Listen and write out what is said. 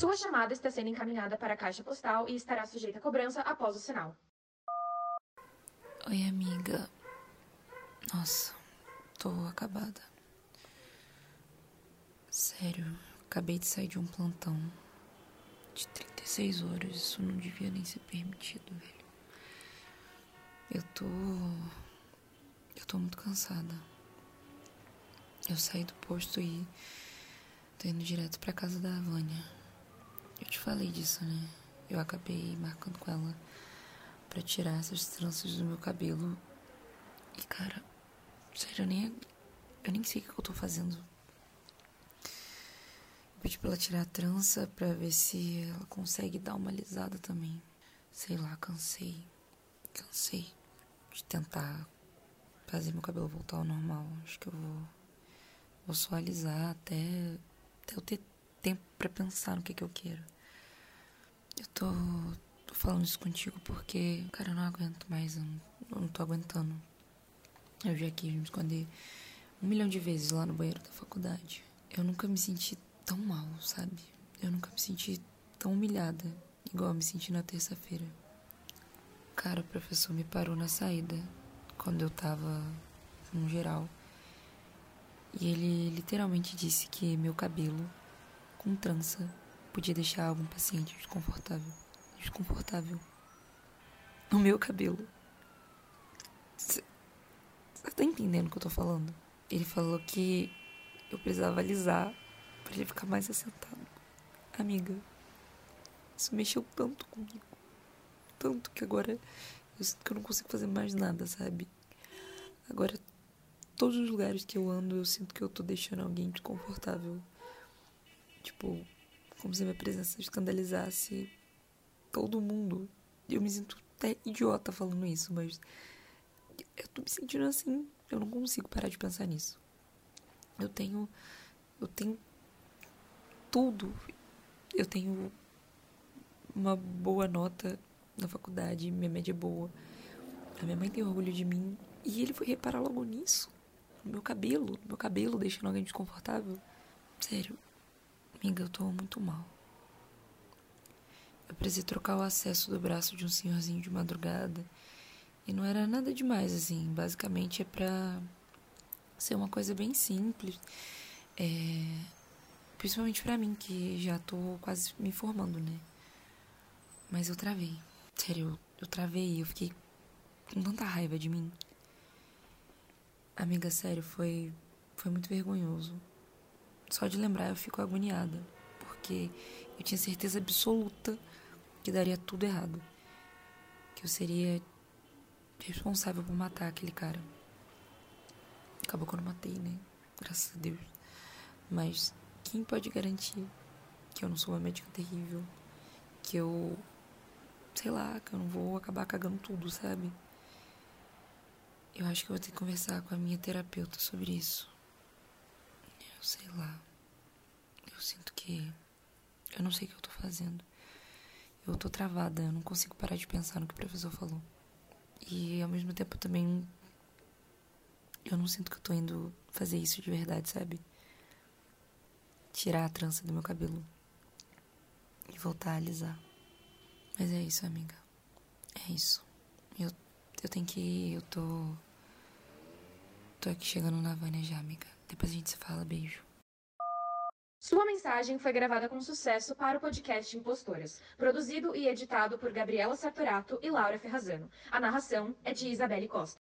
Sua chamada está sendo encaminhada para a caixa postal e estará sujeita a cobrança após o sinal. Oi, amiga. Nossa, tô acabada. Sério, acabei de sair de um plantão de 36 horas. Isso não devia nem ser permitido, velho. Eu tô. Eu tô muito cansada. Eu saí do posto e tô indo direto pra casa da Vânia. Te falei disso, né? Eu acabei marcando com ela pra tirar essas tranças do meu cabelo. E cara, sério, eu nem, eu nem sei o que eu tô fazendo. Eu pedi pra ela tirar a trança pra ver se ela consegue dar uma alisada também. Sei lá, cansei. Cansei de tentar fazer meu cabelo voltar ao normal. Acho que eu vou, vou só alisar até, até eu ter tempo para pensar no que, que eu quero. Tô, tô falando isso contigo porque, cara, eu não aguento mais. Eu não, eu não tô aguentando. Eu já quis me esconder um milhão de vezes lá no banheiro da faculdade. Eu nunca me senti tão mal, sabe? Eu nunca me senti tão humilhada, igual eu me senti na terça-feira. Cara, o professor me parou na saída quando eu tava no geral. E ele literalmente disse que meu cabelo com trança podia deixar algum paciente desconfortável. Desconfortável. O meu cabelo. Você tá entendendo o que eu tô falando? Ele falou que eu precisava alisar para ele ficar mais assentado. Amiga, isso mexeu tanto comigo tanto que agora eu sinto que eu não consigo fazer mais nada, sabe? Agora, todos os lugares que eu ando, eu sinto que eu tô deixando alguém desconfortável. Tipo, como se a minha presença escandalizasse todo mundo. Eu me sinto até idiota falando isso, mas eu tô me sentindo assim. Eu não consigo parar de pensar nisso. Eu tenho. Eu tenho tudo. Eu tenho uma boa nota na faculdade, minha média é boa. A minha mãe tem orgulho de mim. E ele foi reparar logo nisso. No meu cabelo, no meu cabelo deixando alguém desconfortável. Sério, amiga, eu tô muito mal. Eu precisei trocar o acesso do braço de um senhorzinho de madrugada. E não era nada demais, assim. Basicamente é pra ser uma coisa bem simples. É... Principalmente pra mim, que já tô quase me formando, né? Mas eu travei. Sério, eu, eu travei, eu fiquei com tanta raiva de mim. Amiga, sério, foi, foi muito vergonhoso. Só de lembrar eu fico agoniada, porque eu tinha certeza absoluta que daria tudo errado. Que eu seria responsável por matar aquele cara. Acabou que eu não matei, né? Graças a Deus. Mas quem pode garantir que eu não sou uma médica terrível? Que eu sei lá, que eu não vou acabar cagando tudo, sabe? Eu acho que eu vou ter que conversar com a minha terapeuta sobre isso. Sei lá. Eu sinto que. Eu não sei o que eu tô fazendo. Eu tô travada, eu não consigo parar de pensar no que o professor falou. E ao mesmo tempo também. Eu não sinto que eu tô indo fazer isso de verdade, sabe? Tirar a trança do meu cabelo. E voltar a alisar. Mas é isso, amiga. É isso. Eu, eu tenho que ir, eu tô. Tô aqui chegando na Vânia já, amiga. Depois a gente se fala, beijo. Sua mensagem foi gravada com sucesso para o podcast Impostoras, produzido e editado por Gabriela Sartorato e Laura Ferrazano. A narração é de Isabelle Costa.